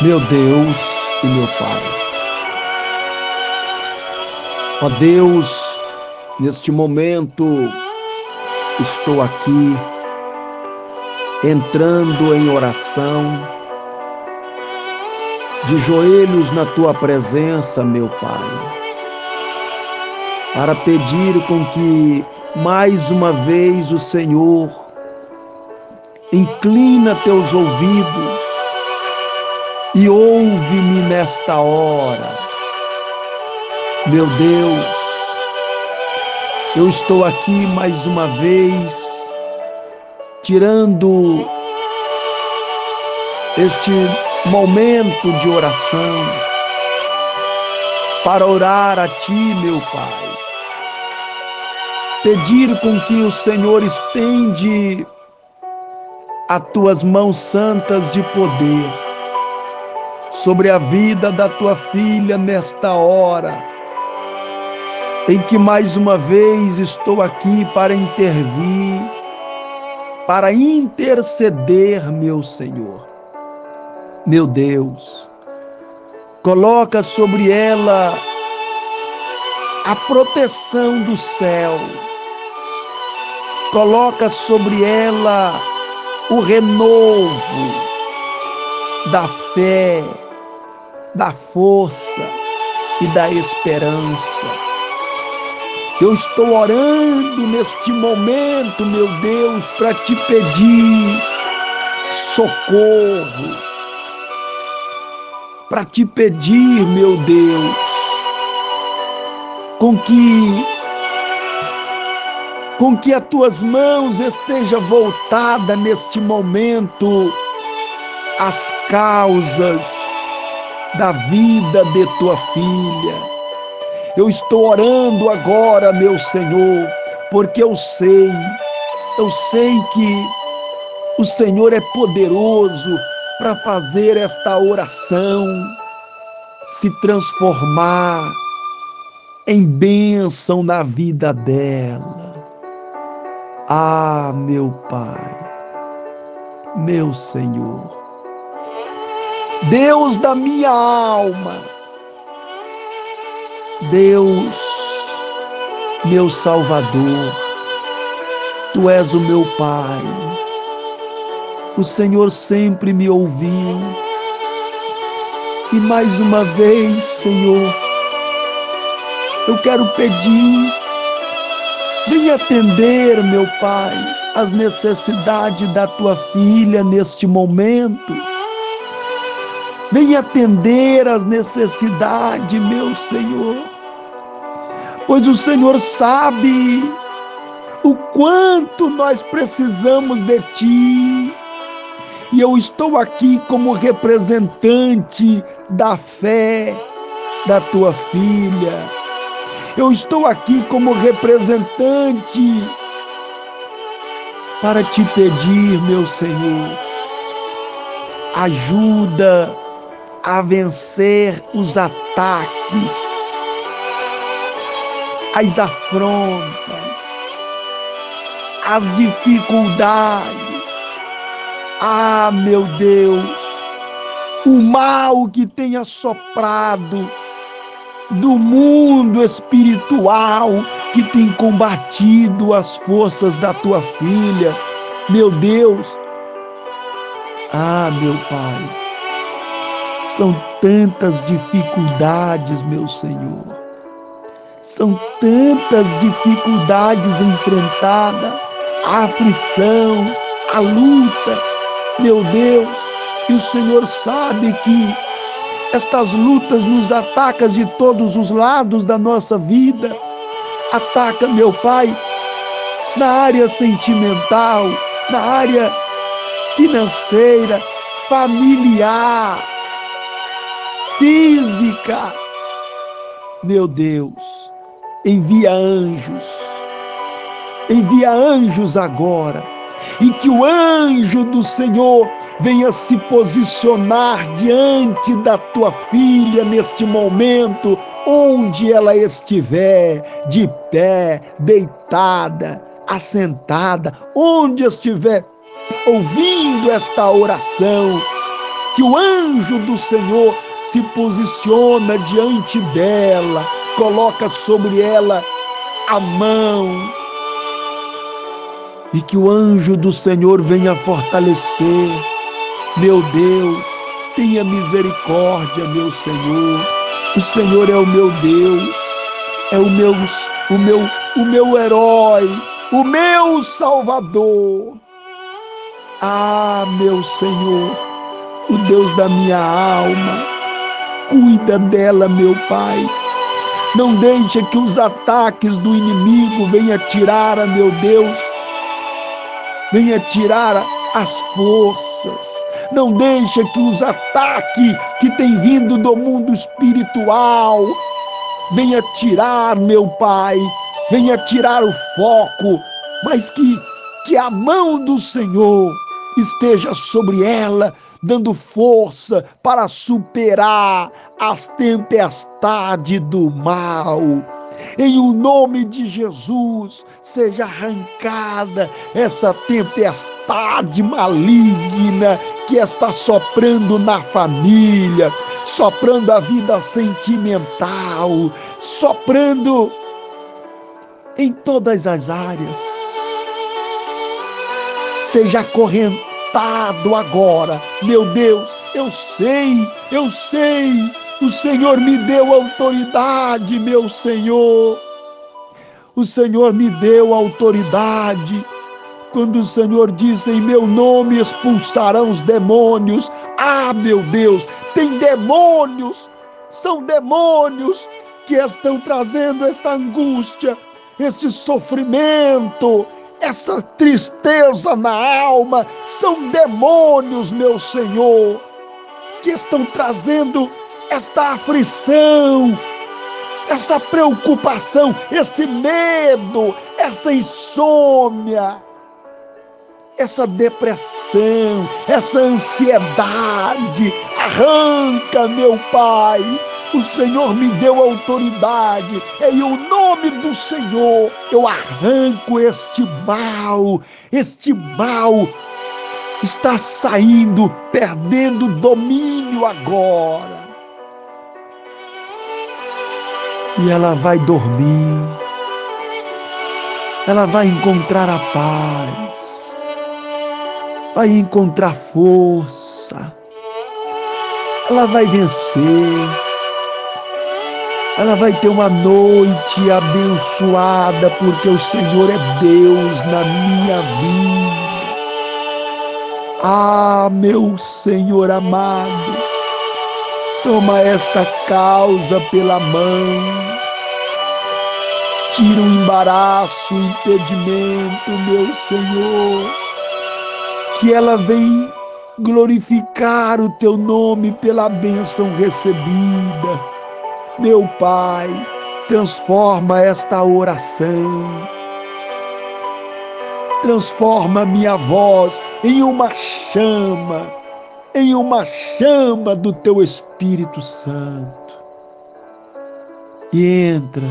meu Deus e meu Pai. Ó Deus, neste momento estou aqui entrando em oração, de joelhos na tua presença, meu Pai, para pedir com que mais uma vez o Senhor inclina teus ouvidos e ouve-me nesta hora. Meu Deus, eu estou aqui mais uma vez, tirando este momento de oração para orar a Ti, meu Pai. Pedir com que o Senhor estende as tuas mãos santas de poder sobre a vida da tua filha nesta hora, em que mais uma vez estou aqui para intervir, para interceder, meu Senhor. Meu Deus, coloca sobre ela a proteção do céu, coloca sobre ela o renovo da fé, da força e da esperança. Eu estou orando neste momento, meu Deus, para te pedir socorro, para te pedir, meu Deus, com que com que as tuas mãos esteja voltada neste momento às causas da vida de tua filha. Eu estou orando agora, meu Senhor, porque eu sei, eu sei que o Senhor é poderoso para fazer esta oração se transformar em bênção na vida dela. Ah, meu Pai, meu Senhor. Deus da minha alma, Deus, meu Salvador, Tu és o meu Pai. O Senhor sempre me ouviu. E mais uma vez, Senhor, eu quero pedir, venha atender, meu Pai, as necessidades da tua filha neste momento Venha atender as necessidades, meu Senhor. Pois o Senhor sabe o quanto nós precisamos de Ti. E eu estou aqui como representante da fé da tua filha. Eu estou aqui como representante para te pedir, meu Senhor, ajuda a vencer os ataques, as afrontas, as dificuldades. Ah, meu Deus, o mal que tem assoprado do mundo espiritual que tem combatido as forças da tua filha. Meu Deus, ah, meu Pai, são tantas dificuldades, meu Senhor. São tantas dificuldades enfrentadas, a aflição, a luta, meu Deus. E o Senhor sabe que estas lutas nos atacam de todos os lados da nossa vida. Ataca, meu Pai, na área sentimental, na área financeira, familiar física. Meu Deus, envia anjos, envia anjos agora, e que o anjo do Senhor venha se posicionar diante da tua filha neste momento, onde ela estiver, de pé, deitada, assentada, onde estiver ouvindo esta oração que o anjo do Senhor se posiciona diante dela, coloca sobre ela a mão, e que o anjo do Senhor venha fortalecer. Meu Deus, tenha misericórdia, meu Senhor. O Senhor é o meu Deus, é o meu, o meu, o meu herói, o meu Salvador. Ah, meu Senhor, o Deus da minha alma, cuida dela, meu Pai. Não deixe que os ataques do inimigo venham tirar, a meu Deus, venha tirar as forças. Não deixe que os ataques que têm vindo do mundo espiritual venha tirar, meu Pai, venha tirar o foco, mas que, que a mão do Senhor esteja sobre ela, dando força para superar as tempestades do mal. Em o nome de Jesus, seja arrancada essa tempestade maligna que está soprando na família, soprando a vida sentimental, soprando em todas as áreas. Seja acorrentado agora, meu Deus, eu sei, eu sei, o Senhor me deu autoridade, meu Senhor. O Senhor me deu autoridade. Quando o Senhor diz em meu nome expulsarão os demônios. Ah, meu Deus, tem demônios, são demônios que estão trazendo esta angústia, esse sofrimento, essa tristeza na alma, são demônios, meu Senhor, que estão trazendo esta aflição, esta preocupação, esse medo, essa insônia, essa depressão, essa ansiedade. Arranca, meu Pai o Senhor me deu autoridade, em o nome do Senhor eu arranco este mal, este mal está saindo, perdendo domínio agora. E ela vai dormir, ela vai encontrar a paz, vai encontrar força, ela vai vencer ela vai ter uma noite abençoada, porque o Senhor é Deus na minha vida. Ah, meu Senhor amado, toma esta causa pela mão, tira o embaraço, o impedimento, meu Senhor, que ela vem glorificar o teu nome pela bênção recebida meu Pai, transforma esta oração. Transforma minha voz em uma chama, em uma chama do teu Espírito Santo. E entra,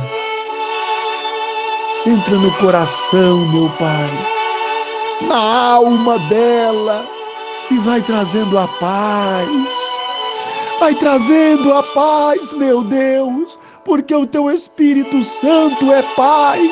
entra no coração, meu Pai, na alma dela e vai trazendo a paz vai trazendo a paz, meu Deus, porque o teu Espírito Santo é paz.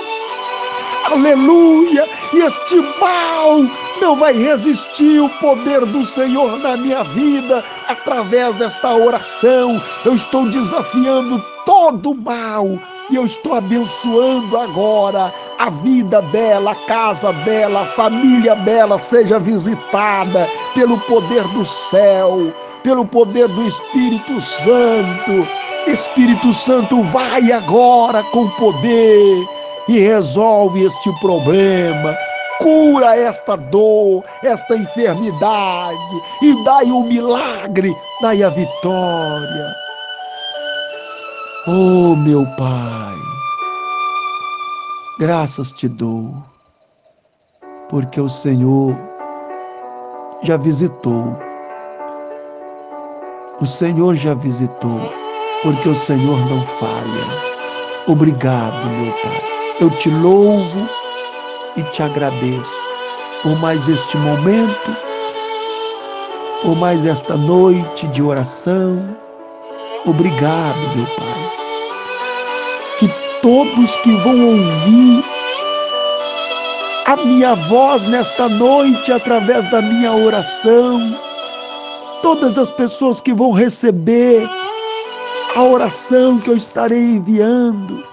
Aleluia! E este mal não vai resistir o poder do Senhor na minha vida através desta oração. Eu estou desafiando todo o mal e eu estou abençoando agora a vida dela, a casa dela, a família dela seja visitada pelo poder do céu pelo poder do Espírito Santo. Espírito Santo, vai agora com poder e resolve este problema. Cura esta dor, esta enfermidade e dai o milagre, dai a vitória. Oh, meu Pai, graças te dou, porque o Senhor já visitou o Senhor já visitou, porque o Senhor não falha. Obrigado, meu Pai. Eu te louvo e te agradeço por mais este momento por mais esta noite de oração. Obrigado, meu Pai. Que todos que vão ouvir a minha voz nesta noite através da minha oração, todas as pessoas que vão receber a oração que eu estarei enviando,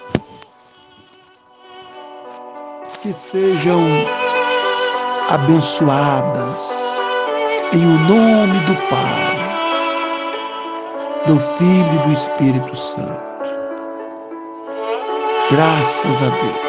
que sejam abençoadas em o nome do Pai, do Filho e do Espírito Santo. Graças a Deus.